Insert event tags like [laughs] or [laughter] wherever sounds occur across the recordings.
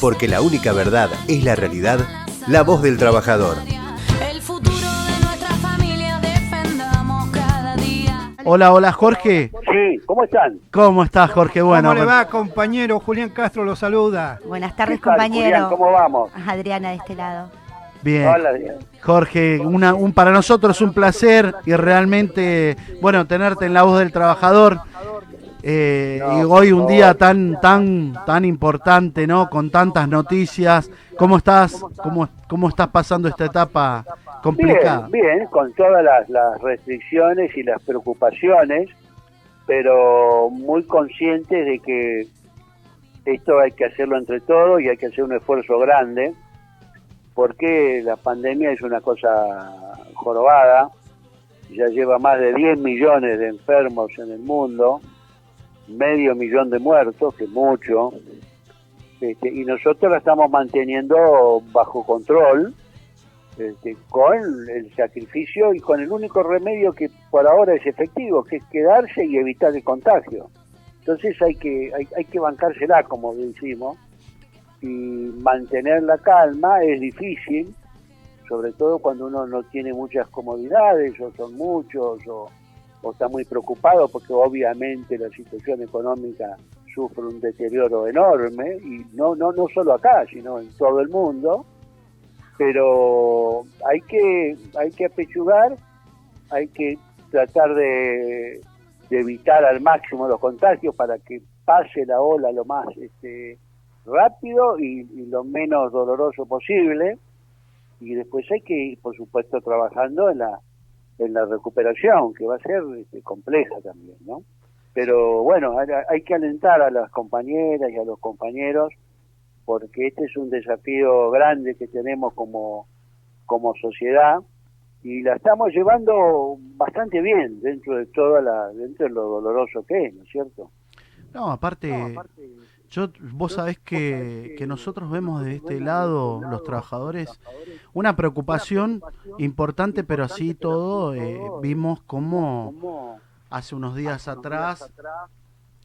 Porque la única verdad es la realidad, la voz del trabajador. El futuro de nuestra familia defendamos cada día. Hola, hola Jorge. Sí, ¿cómo están? ¿Cómo estás Jorge? Bueno, ¿Cómo le va, compañero? Julián Castro lo saluda. Buenas tardes, ¿Qué tal, compañero. Julián? ¿Cómo vamos? Adriana de este lado. bien. Hola, Adrián. Jorge, una, un, para nosotros un placer y realmente, bueno, tenerte en la voz del trabajador. Eh, No, y hoy un día tan tan tan importante, ¿no? Con tantas noticias. ¿Cómo estás? ¿Cómo, cómo estás pasando esta etapa complicada? Bien, bien, con todas las, las restricciones y las preocupaciones, pero muy conscientes de que esto hay que hacerlo entre todos y hay que hacer un esfuerzo grande, porque la pandemia es una cosa jorobada, ya lleva más de 10 millones de enfermos en el mundo, medio millón de muertos, que mucho, este, y nosotros la estamos manteniendo bajo control, este, con el sacrificio y con el único remedio que por ahora es efectivo, que es quedarse y evitar el contagio. Entonces hay que, hay, hay que bancársela, como decimos, y mantener la calma es difícil, sobre todo cuando uno no tiene muchas comodidades, o son muchos, o, o está muy preocupado, porque obviamente la situación económica sufre un deterioro enorme, y no, no, no solo acá, sino en todo el mundo. Pero hay que hay que apechugar, hay que tratar de, evitar al máximo los contagios para que pase la ola lo más este, rápido y, y lo menos doloroso posible. Y después hay que ir por supuesto trabajando en la en la recuperación que va a ser este, compleja también no pero bueno hay, que alentar a las compañeras y a los compañeros porque este es un desafío grande que tenemos como, como sociedad y la estamos llevando bastante bien dentro de toda la dentro de lo doloroso que es, ¿no es cierto? No, aparte, yo, vos sabés que, que nosotros vemos de este lado, los trabajadores, una preocupación importante, pero así todo, eh, vimos como hace unos días atrás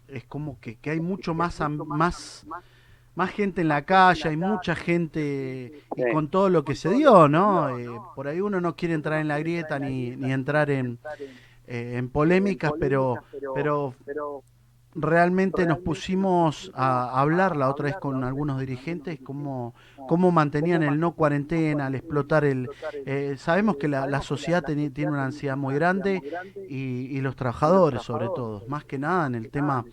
es como que, que hay mucho más, más, más gente en la calle, hay mucha gente y con todo lo que se dio, ¿no? Eh, por ahí uno no quiere entrar en la grieta ni, ni entrar en, [laughs] eh, en polémicas, pero, pero realmente nos pusimos a hablar la otra vez con algunos dirigentes cómo, cómo mantenían el no cuarentena, al explotar el... eh, sabemos que la, la sociedad teni- tiene una ansiedad muy grande y, y los trabajadores sobre todo, más que nada en el tema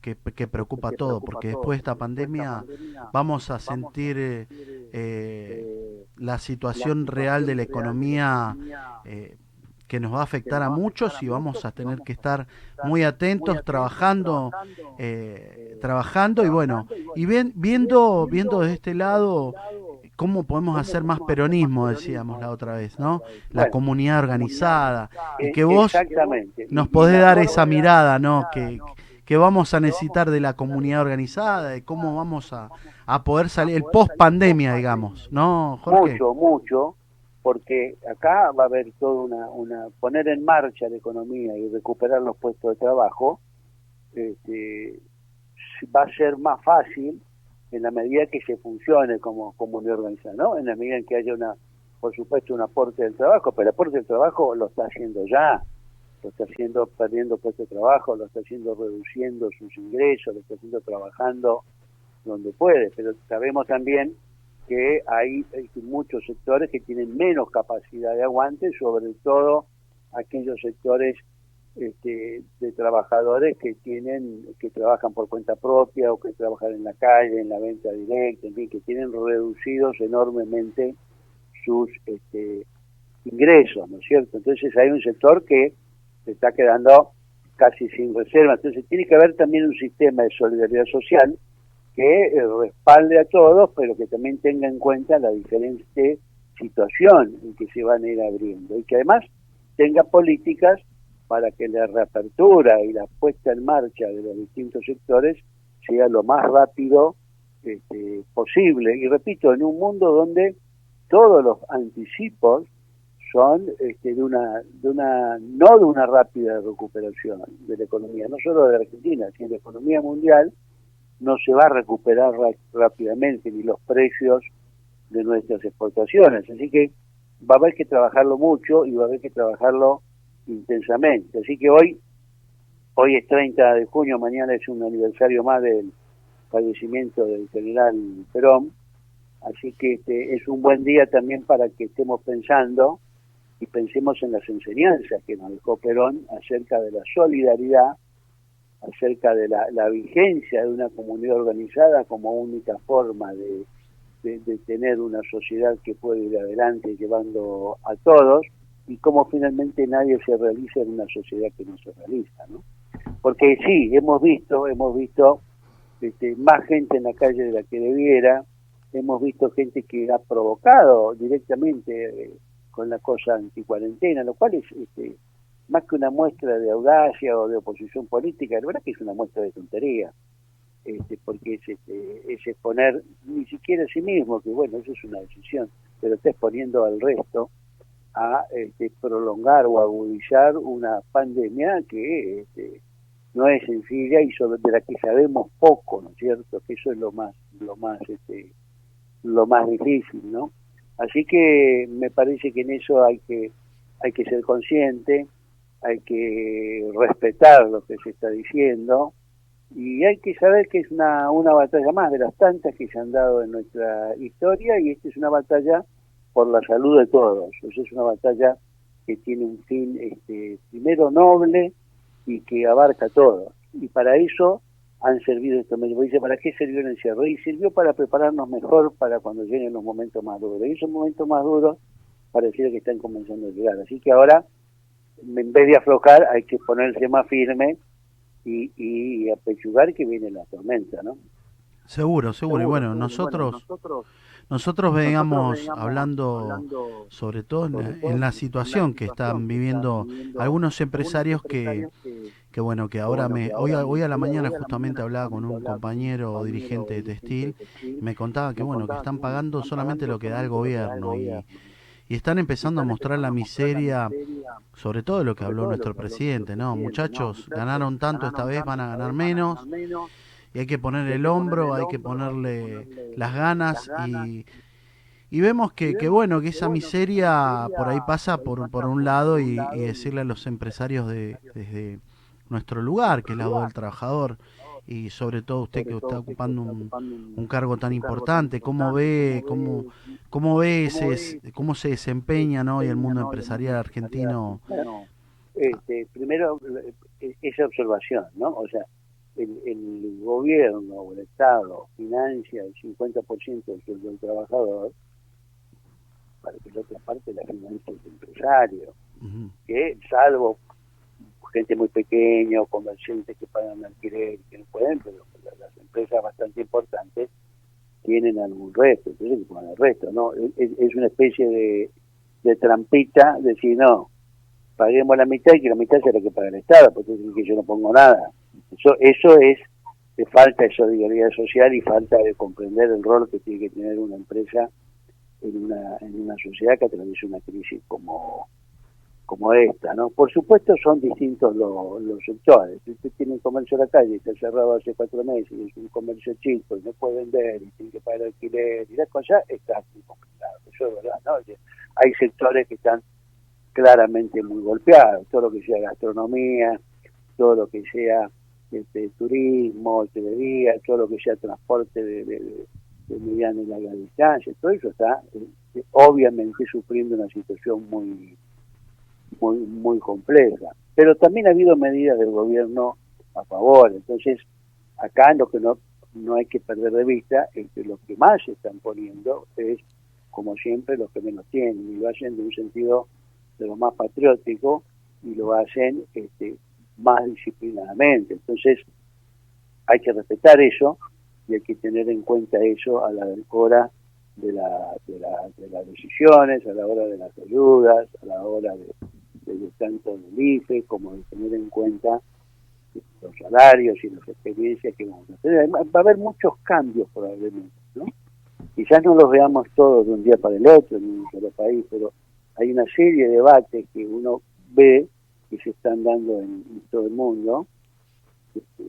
que, que preocupa todo, porque después de esta pandemia vamos a sentir eh, eh, la situación real de la economía eh, que nos va a afectar a muchos y vamos a tener que estar muy atentos, trabajando, eh, trabajando y bueno, y ven- viendo, viendo desde este lado cómo podemos hacer más peronismo, decíamos la otra vez, ¿no? La comunidad organizada y Eh, que vos nos podés dar esa mirada, ¿no? Que, que vamos a necesitar de la comunidad organizada, de cómo vamos a, a poder salir, el post pandemia, digamos, ¿no, Jorge? Mucho, mucho, porque acá va a haber toda una, una poner en marcha la economía y recuperar los puestos de trabajo, este, va a ser más fácil en la medida que se funcione como comunidad organizada, ¿no? En la medida en que haya una, por supuesto, un aporte del trabajo, pero el aporte del trabajo lo está haciendo ya, lo está haciendo perdiendo puestos de trabajo, lo está haciendo reduciendo sus ingresos, lo está haciendo trabajando donde puede, pero sabemos también que hay, muchos sectores que tienen menos capacidad de aguante, sobre todo aquellos sectores este, de trabajadores que tienen que trabajan por cuenta propia o que trabajan en la calle, en la venta directa, en fin, que tienen reducidos enormemente sus este, ingresos, ¿no es cierto? Entonces hay un sector que se está quedando casi sin reserva. Entonces tiene que haber también un sistema de solidaridad social que eh, respalde a todos, pero que también tenga en cuenta la diferente situación en que se van a ir abriendo y que además tenga políticas para que la reapertura y la puesta en marcha de los distintos sectores sea lo más rápido este, posible. Y repito, en un mundo donde todos los anticipos son este, de una de una no de una rápida recuperación de la economía, no solo de Argentina, sino de la economía mundial, no se va a recuperar ra- rápidamente ni los precios de nuestras exportaciones. Así que va a haber que trabajarlo mucho y va a haber que trabajarlo intensamente. Así que hoy, hoy es 30 de junio, mañana es un aniversario más del fallecimiento del general Perón, así que este, es un buen día también para que estemos pensando y pensemos en las enseñanzas que nos dejó Perón acerca de la solidaridad, acerca de la, la vigencia de una comunidad organizada como única forma de, de, tener una sociedad que puede ir adelante llevando a todos y cómo finalmente nadie se realiza en una sociedad que no se realiza, ¿no? Porque sí, hemos visto, hemos visto este, más gente en la calle de la que debiera, hemos visto gente que ha provocado directamente eh, con la cosa anticuarentena, lo cual es este, más que una muestra de audacia o de oposición política, la verdad que es una muestra de tontería, este, porque es, este, es exponer ni siquiera a sí mismo, que bueno, eso es una decisión, pero está exponiendo al resto a este, prolongar o agudizar una pandemia que este, no es sencilla y sobre de la que sabemos poco, ¿no es cierto? Que eso es lo más, lo más, este, lo más difícil, ¿no? Así que me parece que en eso hay que, hay que ser consciente, hay que respetar lo que se está diciendo y hay que saber que es una, una batalla más de las tantas que se han dado en nuestra historia y esta es una batalla por la salud de todos. O sea, es una batalla que tiene un fin este, primero noble y que abarca todo. Y para eso han servido estos medios. Dice, ¿para qué sirvió el encierro? Y sirvió para prepararnos mejor para cuando lleguen los momentos más duros. Y esos momentos más duros pareciera que están comenzando a llegar. Así que ahora, en vez de aflojar, hay que ponerse más firme y, y apechugar que viene la tormenta, ¿no? Seguro, seguro. Y bueno, nosotros, nosotros veníamos hablando sobre todo en la, en la situación que están viviendo algunos empresarios que, que bueno, que ahora me, hoy, a- hoy a la mañana justamente hablaba con un compañero dirigente de textil y me contaba que bueno, que están pagando solamente lo que da el gobierno y, y están empezando a mostrar la miseria, sobre todo de lo que habló nuestro presidente, ¿no? Muchachos, ganaron tanto esta vez, van a ganar menos y hay que poner el hombro, hay que ponerle las ganas y, y vemos que, que bueno, que esa miseria por ahí pasa por, por un lado y, y decirle a los empresarios de, desde nuestro lugar, que es el lado del trabajador, y sobre todo usted que está ocupando un, un cargo tan importante, cómo ve, cómo, cómo ve ese, cómo se desempeña ¿no? hoy el mundo empresarial argentino. Bueno, este, primero, eh, esa observación, ¿no? O sea, el, el gobierno o el Estado financia el 50% del sueldo del trabajador para que la otra parte la financie el empresario, que salvo gente muy pequeña o comerciantes que pagan alquiler que no pueden, pero las- empresas bastante importantes tienen algún resto, entonces pongan el resto, ¿no? Es, es una especie de, de trampita, decir, no, paguemos la mitad y que la mitad sea la que paga el Estado, porque entonces que yo no pongo nada. Eso, eso es de falta de solidaridad social y falta de comprender el rol que tiene que tener una empresa en una, en una sociedad que atraviesa una crisis como, como esta, ¿no? Por supuesto son distintos los, los sectores. Si usted tiene un comercio a la calle, está cerrado hace cuatro meses, y es un comercio chico y no puede vender y tiene que pagar alquiler y las cosas, está muy complicado. Eso es verdad, ¿no? Hay sectores que están claramente muy golpeados, todo lo que sea gastronomía, todo lo que sea este, turismo, hotelería, todo lo que sea transporte de, de, de- de mediana y larga distancia, todo eso está eh, obviamente sufriendo una situación muy muy muy compleja. Pero también ha habido medidas del gobierno a favor, entonces acá lo que no no hay que perder de vista es que los que más se están poniendo es como siempre los que menos tienen y lo hacen de un sentido de lo más patriótico y lo hacen este, más disciplinadamente. Entonces, hay que respetar eso y hay que tener en cuenta eso a la hora de, la, de, la- de las decisiones, a la hora de las ayudas, a la hora de, de tanto del IFE como de tener en cuenta los salarios y las experiencias que vamos a tener. Va a haber muchos cambios probablemente, ¿no? Quizás no los veamos todos de un día para el otro en un solo país, pero hay una serie de debates que uno ve que se están dando en, en todo el mundo, este,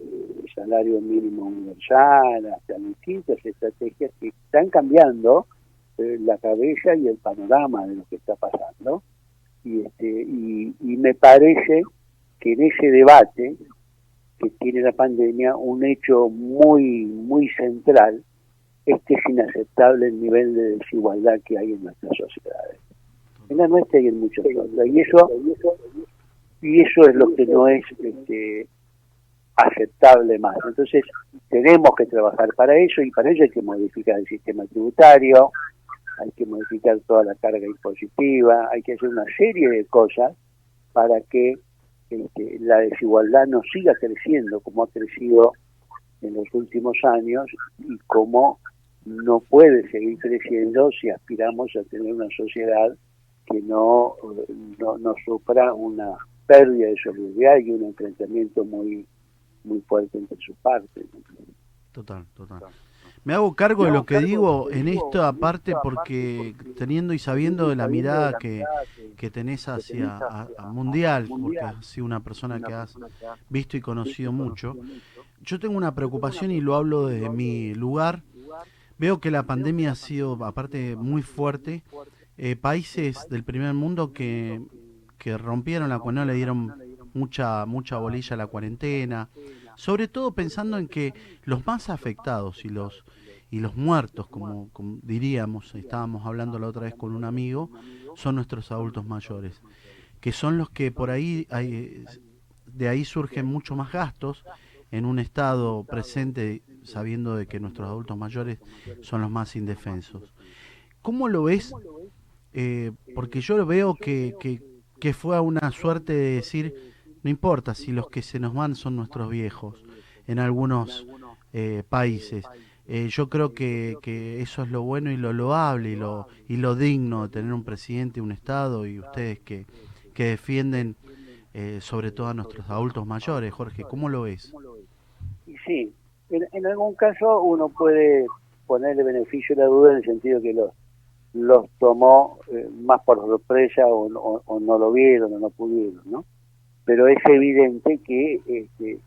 salario mínimo universal, hasta distintas estrategias que están cambiando eh, la cabeza y el panorama de lo que está pasando. Y, este, y, me parece que en ese debate que tiene la pandemia, un hecho muy, muy central es que es inaceptable el nivel de desigualdad que hay en nuestras sociedades. En la nuestra y en muchas otras. Y eso, y eso es lo que no es este, aceptable más. Entonces, tenemos que trabajar para eso y para ello hay que modificar el sistema tributario, hay que modificar toda la carga impositiva, hay que hacer una serie de cosas para que este, la desigualdad no siga creciendo como ha crecido en los últimos años y como no puede seguir creciendo si aspiramos a tener una sociedad que no, no, no sufra una pérdida de solidaridad y un enfrentamiento muy muy fuerte entre sus partes. Total, total. Me hago cargo de lo que digo en esta parte porque teniendo y sabiendo de la mirada que, que tenés hacia a- a mundial, porque has sido una persona que has visto y conocido mucho, yo tengo una preocupación y lo hablo desde mi lugar. Veo que la pandemia ha sido, aparte, muy fuerte. Eh, países del primer mundo que, que rompieron la cuarentena, le dieron mucha, mucha bolilla a la cuarentena. Sobre todo pensando en que los más afectados y los y los muertos, como, como diríamos, estábamos hablando la otra vez con un amigo, son nuestros adultos mayores, que son los que por ahí hay, de ahí surgen mucho más gastos en un estado presente, sabiendo de que nuestros adultos mayores son los más indefensos. ¿Cómo lo ves? Eh, porque yo veo que, que, que fue una suerte de decir, no importa si los que se nos van son nuestros viejos en algunos eh, países. Eh, yo creo que, que eso es lo bueno y lo loable y lo, y lo digno de tener un presidente, un Estado y ustedes que, que defienden eh, sobre todo a nuestros adultos mayores. Jorge, ¿cómo lo ves? Y sí, en, en algún caso uno puede ponerle beneficio a la duda en el sentido que los los tomó eh, más por sorpresa o, o- o no lo vieron o no pudieron, ¿no? Pero es evidente que este,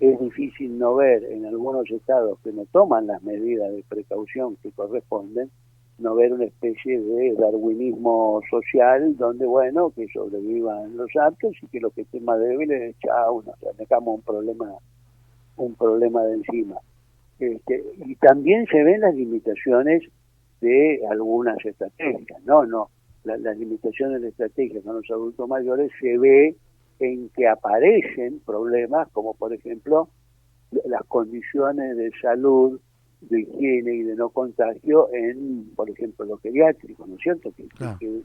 es difícil no ver en algunos estados que no toman las medidas de precaución que corresponden, no ver una especie de darwinismo social donde, bueno, que sobrevivan los aptos y que los que estén más débiles, chao, nos dejamos un problema, un problema de encima. Este, y también se ven las limitaciones de algunas estrategias, no, no, la- las limitaciones de estrategias con los adultos mayores se ve en que aparecen problemas como por ejemplo las condiciones de salud, de higiene y de no contagio en, por ejemplo, lo pediátrico, ¿no es cierto? Que, Claro. que,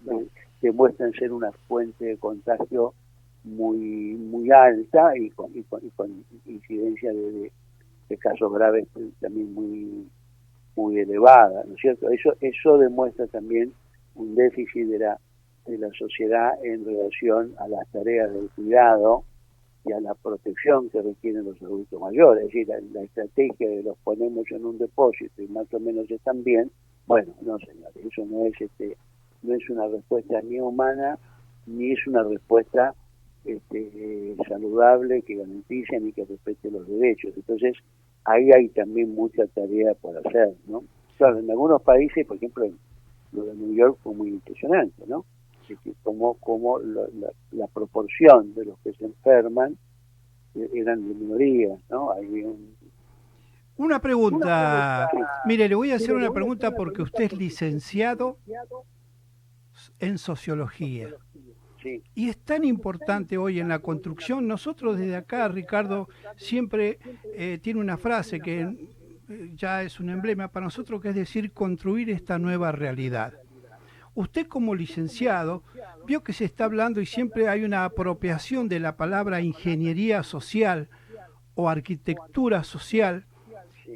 que muestran ser una fuente de contagio muy muy alta y con, y con, y con incidencia de, de- de casos graves también muy muy elevada, ¿no es cierto? Eso eso demuestra también un déficit de la de la sociedad en relación a las tareas del cuidado y a la protección que requieren los adultos mayores. Es decir, la, estrategia de los ponemos en un depósito y más o menos están bien, bueno, no señores, eso no es este no es una respuesta ni humana ni es una respuesta este, saludable que garantice ni que respete los derechos. Entonces, ahí hay también mucha tarea por hacer, ¿no? Claro, en algunos países, por ejemplo, lo de New York fue muy impresionante, ¿no? Es decir, como, como la, la- la proporción de los que se enferman eh, eran de minoría, ¿no? Hay un, Una pregunta. Mire, le voy a hacer una pregunta porque usted es licenciado en sociología. sí, Y es tan importante hoy en la construcción. Nosotros desde acá, Ricardo, siempre eh, tiene una frase que eh, ya es un emblema para nosotros, que es decir, construir esta nueva realidad. Usted como licenciado vio que se está hablando y siempre hay una apropiación de la palabra ingeniería social o arquitectura social.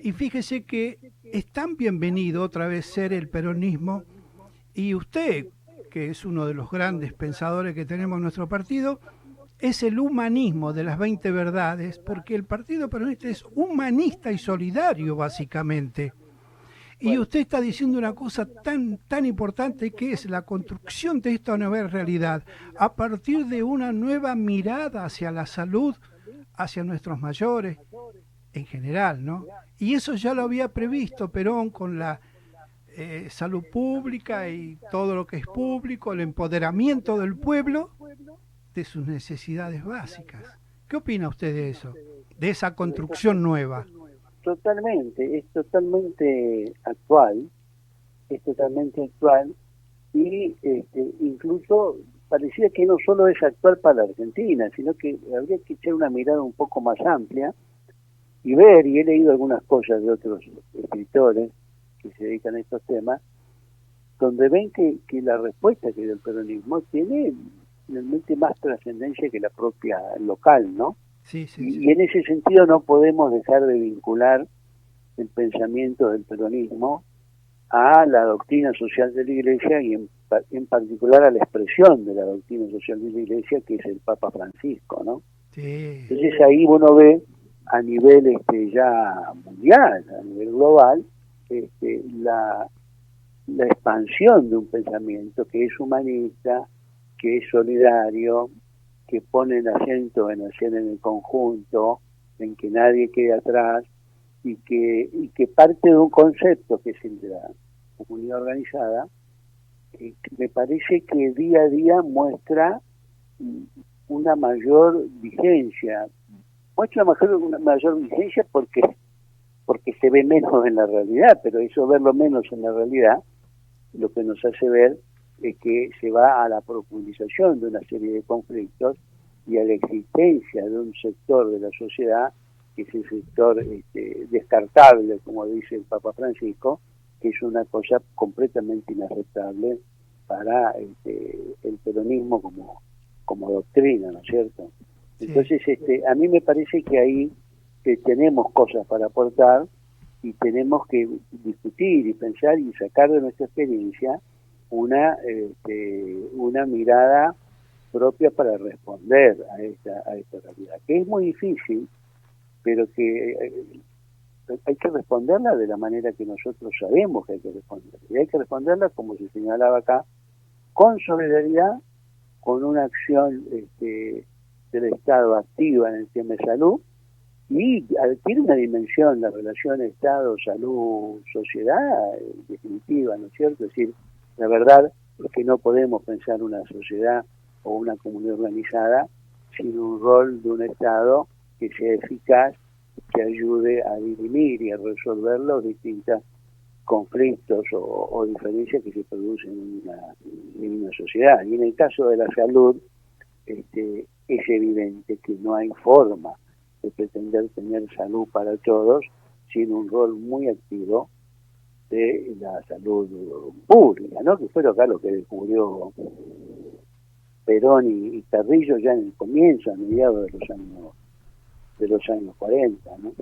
Y fíjese que es tan bienvenido otra vez ser el peronismo y usted, que es uno de los grandes pensadores que tenemos en nuestro partido, es el humanismo de las 20 verdades, porque el Partido Peronista es humanista y solidario, básicamente. Y usted está diciendo una cosa tan, tan importante que es la construcción de esta nueva realidad a partir de una nueva mirada hacia la salud, hacia nuestros mayores en general, ¿no? Y eso ya lo había previsto Perón con la eh, salud pública y todo lo que es público, el empoderamiento del pueblo de sus necesidades básicas. ¿Qué opina usted de eso? De esa construcción nueva. Totalmente, es totalmente actual, es totalmente actual y este, incluso parecía que no solo es actual para Argentina, sino que habría que echar una mirada un poco más amplia y ver, y he leído algunas cosas de otros escritores que se dedican a estos temas, donde ven que, que la respuesta que dio el peronismo tiene realmente más trascendencia que la propia local, ¿no? Sí, sí, Y, sí. y en ese sentido no podemos dejar de vincular el pensamiento del peronismo a la doctrina social de la Iglesia y en, en particular a la expresión de la doctrina social de la Iglesia que es el Papa Francisco, ¿no? Sí, Entonces ahí uno ve a nivel este, ya mundial, a nivel global, este, la, la expansión de un pensamiento que es humanista, que es solidario, que pone el acento en hacer en el conjunto, en que nadie quede atrás y que, y que parte de un concepto que es el de la comunidad organizada, que me parece que día a día muestra una mayor vigencia, muestra mayor, una mayor vigencia porque porque se ve menos en la realidad, pero eso verlo menos en la realidad lo que nos hace ver es que se va a la profundización de una serie de conflictos y a la existencia de un sector de la sociedad que es el sector este, descartable, como dice el Papa Francisco, que es una cosa completamente inaceptable para este, el peronismo como, como doctrina, ¿no es cierto? Sí. Entonces, este, a mí me parece que ahí eh, tenemos cosas para aportar y tenemos que discutir y pensar y sacar de nuestra experiencia una este, una mirada propia para responder a esta a esta realidad que es muy difícil pero que eh, hay que responderla de la manera que nosotros sabemos que hay que responderla y hay que responderla como se señalaba acá con solidaridad con una acción este, del Estado activa en el tema de salud y adquiere una dimensión la relación Estado, salud, sociedad, definitiva, ¿no es cierto? Es decir, la verdad es que no podemos pensar una sociedad o una comunidad organizada sin un rol de un Estado que sea eficaz, que ayude a dirimir y a resolver los distintos conflictos o, diferencias que se producen en una, en una sociedad. Y en el caso de la salud, este, es evidente que no hay forma de pretender tener salud para todos sin un rol muy activo de la salud pública, ¿no? Que fue acá lo que descubrió Perón y, y Carrillo ya en el comienzo, a mediados de los años de los años 40, ¿no?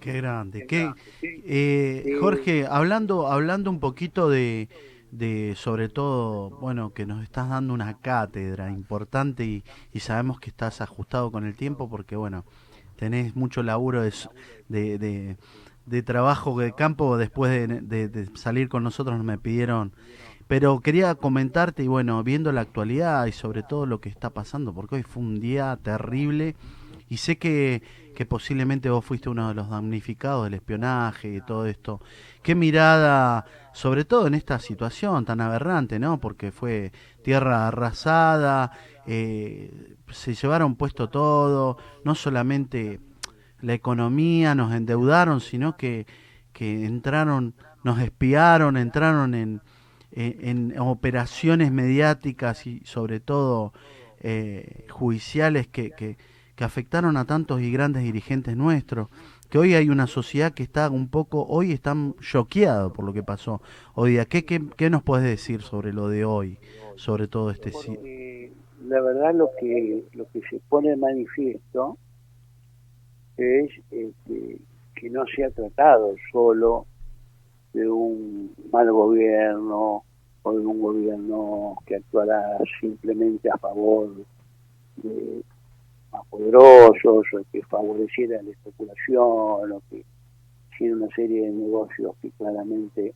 Qué grande. Qué, eh, Jorge, hablando, hablando un poquito de, de, sobre todo, bueno, que nos estás dando una cátedra importante y, y sabemos que estás ajustado con el tiempo porque, bueno, tenés mucho laburo de, s- de, de- de trabajo de campo después de, salir con nosotros, me pidieron. Pero quería comentarte, y bueno, viendo la actualidad y sobre todo lo que está pasando, porque hoy fue un día terrible y sé que, que posiblemente vos fuiste uno de los damnificados del espionaje y todo esto. ¿Qué mirada, sobre todo en esta situación tan aberrante, ¿no? Porque fue tierra arrasada, eh, se llevaron puesto todo, no solamente la economía, nos endeudaron, sino que, que entraron, nos espiaron, entraron en, en, en operaciones mediáticas y sobre todo eh, judiciales que, que, que afectaron a tantos y grandes dirigentes nuestros, que hoy hay una sociedad que está un poco, hoy están choqueados por lo que pasó hoy día. ¿Qué, qué, qué nos puedes decir sobre lo de hoy, sobre todo este... Porque la verdad lo que lo que se pone manifiesto es este, que no se ha tratado solo de un mal gobierno o de un gobierno que actuará simplemente a favor de más poderosos o que favoreciera la especulación o que hiciera una serie de negocios que claramente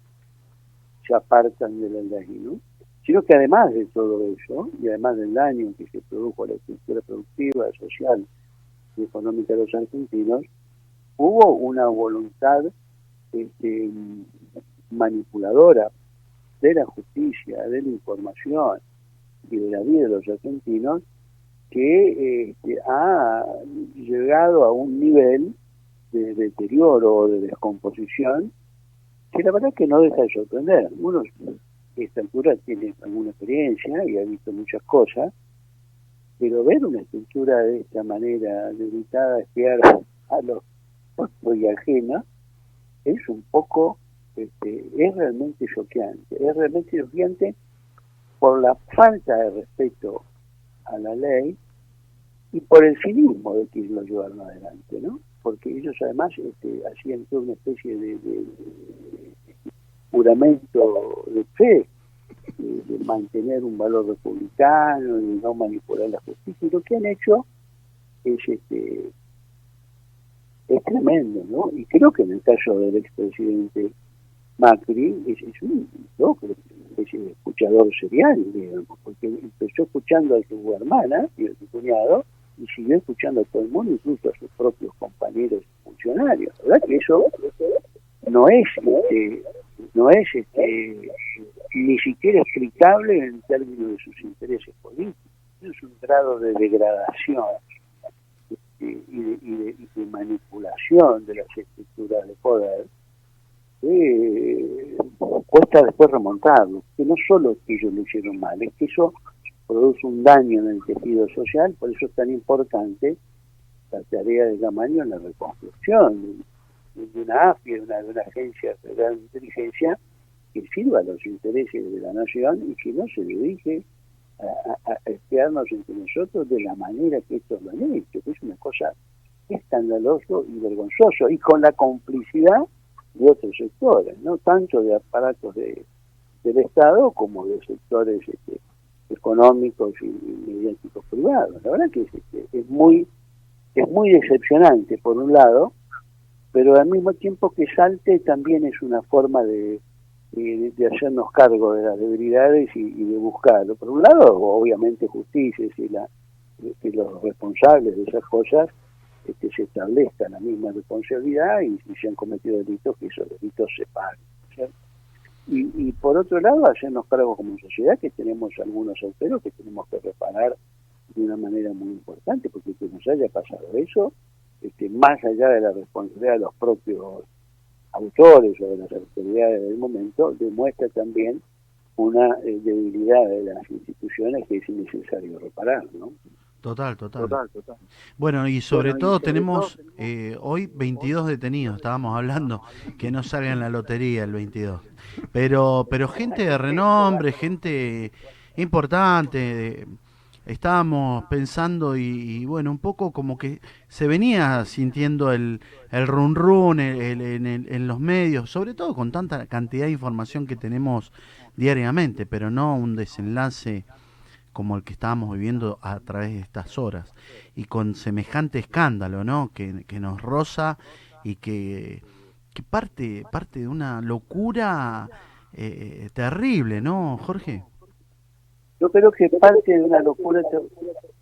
se apartan de la ley, ¿no? sino que además de todo eso, y además del daño que se produjo a la estructura productiva, social y económica de los argentinos, hubo una voluntad este, manipuladora de la justicia, de la información y de la vida de los argentinos que este, ha llegado a un nivel de deterioro o de descomposición que la verdad que no deja de sorprender. Uno a esta altura tiene alguna experiencia y ha visto muchas cosas, pero ver una estructura de esta manera, dedicada a espiar a los otros y ajenos, es un poco, este, es realmente choqueante. Es realmente choqueante por la falta de respeto a la ley y por el cinismo de quienes lo llevaron adelante, ¿no? Porque ellos además este, hacían toda una especie de, de juramento de fe, de, mantener un valor republicano, de no manipular la justicia, y lo que han hecho es este es tremendo, ¿no? Y creo que en el caso del expresidente Macri es, es un ¿no? Es escuchador serial, digamos, porque empezó escuchando a su hermana y a su cuñado y siguió escuchando a todo el mundo, incluso a sus propios compañeros funcionarios. Verdad que eso no es este, no es este, ni siquiera explicable en términos de sus intereses políticos. Es un grado de degradación este, y, de, y, de, de, manipulación de las estructuras de poder que cuesta después remontarlo. Que no solo es que ellos lo hicieron mal, es que eso produce un daño en el tejido social, por eso es tan importante la tarea de Gamaño en la reconstrucción de una AFI, de una, de una agencia federal de inteligencia que sirva a los intereses de la nación y que no se dedique a, a, a espiarnos entre nosotros de la manera que estos lo han hecho, que es una cosa escandaloso y vergonzoso, y con la complicidad de otros sectores, no tanto de aparatos de, del Estado como de sectores este, económicos y, y mediáticos privados. La verdad que es, este, es muy es muy decepcionante por un lado, pero al mismo tiempo que salte también es una forma de, de, hacernos cargo de las debilidades y, de buscarlo. Por un lado, obviamente justicia, y la, que los responsables de esas cosas este, se establezca la misma responsabilidad y si se han cometido delitos, que esos delitos se paguen. Y, y por otro lado, hacernos cargo como sociedad que tenemos algunos agujeros que tenemos que reparar de una manera muy importante, porque que nos haya pasado eso, este, más allá de la responsabilidad de los propios autores o de las autoridades del momento, demuestra también una eh, debilidad de las instituciones que es necesario reparar, ¿no? Total, total. total, total. Bueno, y sobre bueno, todo y sobre tenemos todo, eh, hoy 22 detenidos, estábamos hablando, que no salga en la lotería el 22. Pero, pero gente de [laughs] renombre, gente importante, de, estábamos pensando y, bueno, un poco como que se venía sintiendo el, el run run en, en, los medios, sobre todo con tanta cantidad de información que tenemos diariamente, pero no un desenlace como el que estábamos viviendo a través de estas horas y con semejante escándalo, ¿no? Que, que nos roza y que, que parte, parte de una locura eh, terrible, ¿no, Jorge? Yo creo que parte de una locura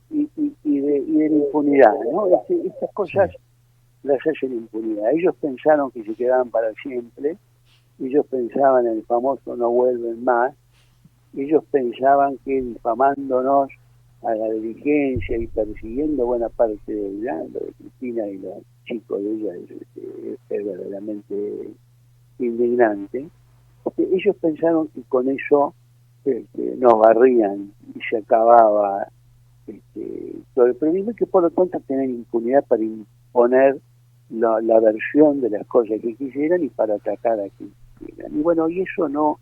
y, y, y, de, y de, la impunidad, ¿no? Estas cosas las hacen impunidad. Ellos pensaron que se quedaban para siempre, ellos pensaban en el famoso no vuelven más, ellos pensaban que difamándonos a la dirigencia y persiguiendo buena parte de ella, lo de Cristina y los chicos de ella es, es, es verdaderamente indignante. Ellos pensaron que con eso este, nos barrían y se acababa este, todo el problema, que por lo tanto tener impunidad para imponer la, la versión de las cosas que quisieran y para atacar a quien quieran. Y bueno, y eso no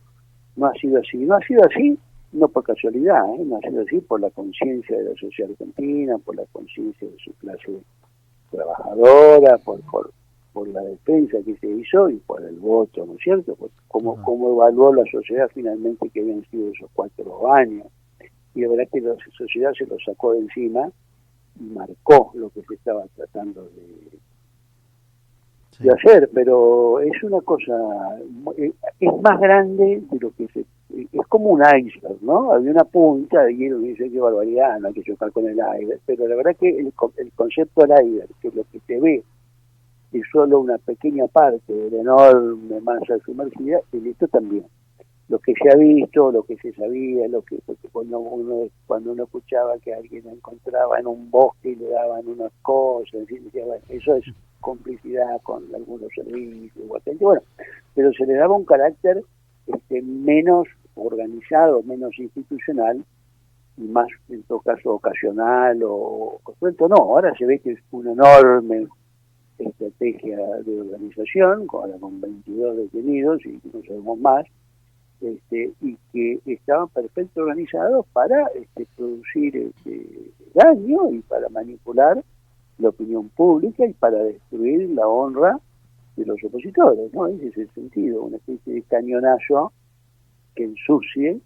no ha sido así. No ha sido así, no por casualidad, ¿eh? no ha sido así por la conciencia de la sociedad argentina, por la conciencia de su clase trabajadora, por, por la defensa que se hizo y por el voto, ¿no es cierto? Por cómo, uh -huh. cómo evaluó la sociedad finalmente que habían sido esos cuatro años. Y la verdad que la sociedad se lo sacó de encima y marcó lo que se estaba tratando de, sí. de hacer, pero es una cosa, eh, es más grande de lo que se, es como un iceberg, ¿no? Había una punta y uno dice qué barbaridad, no hay que chocar con el iceberg, pero la verdad que el, el concepto del iceberg, que es lo que se ve es solo una pequeña parte de la enorme masa sumergida, en esto también. Lo que se ha visto, lo que se sabía, lo que cuando uno cuando uno escuchaba que alguien encontraba en un bosque y le daban unas cosas, en fin, eso es complicidad con algunos servicios, bueno, pero se le daba un carácter este, menos organizado, menos institucional y más en todo caso ocasional o cuento no, ahora se ve que es una enorme estrategia de organización, con, con 22 detenidos y no sabemos más, este, y que estaban perfectamente organizados para este, producir este, daño y para manipular la opinión pública y para destruir la honra de los opositores, ¿no? Ese es el sentido, una especie de cañonazo que ensucie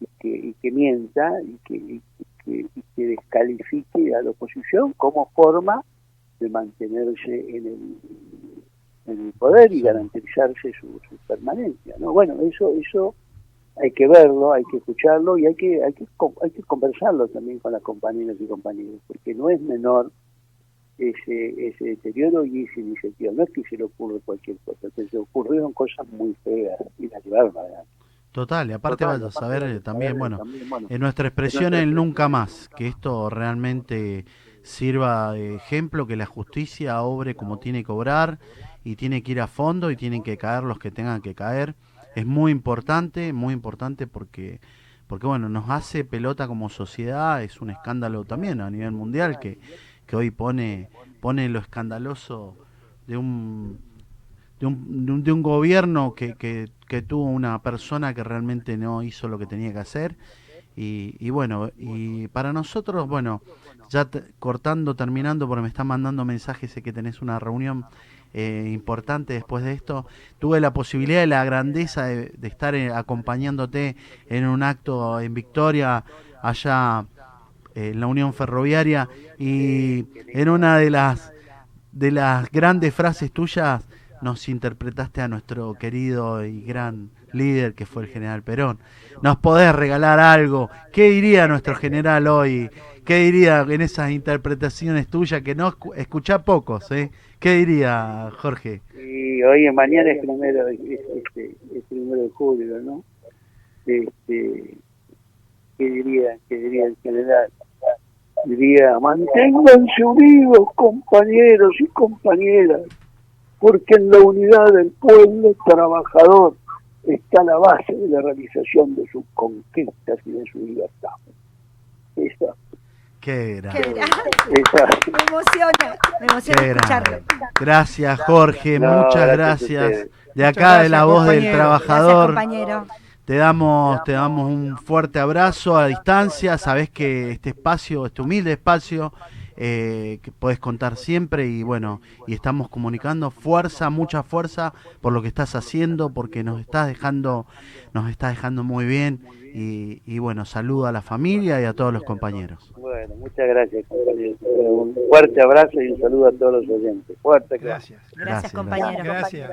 y que, y que mienta y que, y que, y que descalifique a la oposición como forma de mantenerse en el, en el poder y garantizarse su, su permanencia. ¿no? Bueno, eso eso hay que verlo, hay que escucharlo y hay que hay que hay que conversarlo también con las compañeras y compañeros, porque no es menor ese ese deterioro y esa iniciativa. No es que se le ocurre cualquier cosa, se le ocurrieron cosas muy feas y las llevaron adelante. Total, y aparte Total, vaya a saber aparte, también, bueno, también, bueno, en nuestra expresión el nunca más, que esto realmente sirva de ejemplo, que la justicia obre como tiene que obrar y tiene que ir a fondo y tienen que caer los que tengan que caer. Es muy importante, muy importante porque porque bueno, nos hace pelota como sociedad, es un escándalo también a nivel mundial que, que hoy pone pone lo escandaloso de un de un, de un gobierno que, que, que tuvo una persona que realmente no hizo lo que tenía que hacer y, y, bueno, y para nosotros, bueno, ya cortando, terminando, porque me están mandando mensajes, sé que tenés una reunión eh, importante después de esto, tuve la posibilidad y la grandeza de, estar eh, acompañándote en un acto en Victoria, allá eh, en la Unión Ferroviaria, y en una de las, de las grandes frases tuyas nos interpretaste a nuestro querido y gran líder que fue el general Perón. ¿Nos podés regalar algo? ¿Qué diría nuestro general hoy? ¿Qué diría en esas interpretaciones tuyas que no escucha pocos? ¿eh? ¿Qué diría Jorge? Y hoy mañana es primero, es, este, es primero de julio, ¿no? Este, ¿Qué diría, qué diría el general? Diría, manténganse unidos, compañeros y compañeras, porque en la unidad del pueblo trabajador está la base de la realización de sus conquistas y de su libertad. Esa Qué grande. Qué grande. Me emociona, me emociona Qué escucharlo. grande. Gracias, Jorge. No, muchas gracias. De acá, de la voz del trabajador. Gracias, compañero. Te damos, te damos un fuerte abrazo a distancia. Sabes que este espacio, este humilde espacio, eh, que puedes contar siempre y bueno, y estamos comunicando fuerza, mucha fuerza por lo que estás haciendo, porque nos estás dejando, nos estás dejando muy bien y, y bueno, saludo a la familia y a todos los compañeros. Bueno, muchas gracias, compañeros. Un fuerte abrazo y un saludo a todos los oyentes. Fuerte, Gracias. Gracias, Gracias, compañero. Gracias.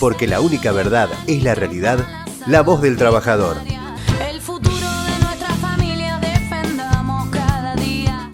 Porque la única verdad es la realidad, la voz del trabajador.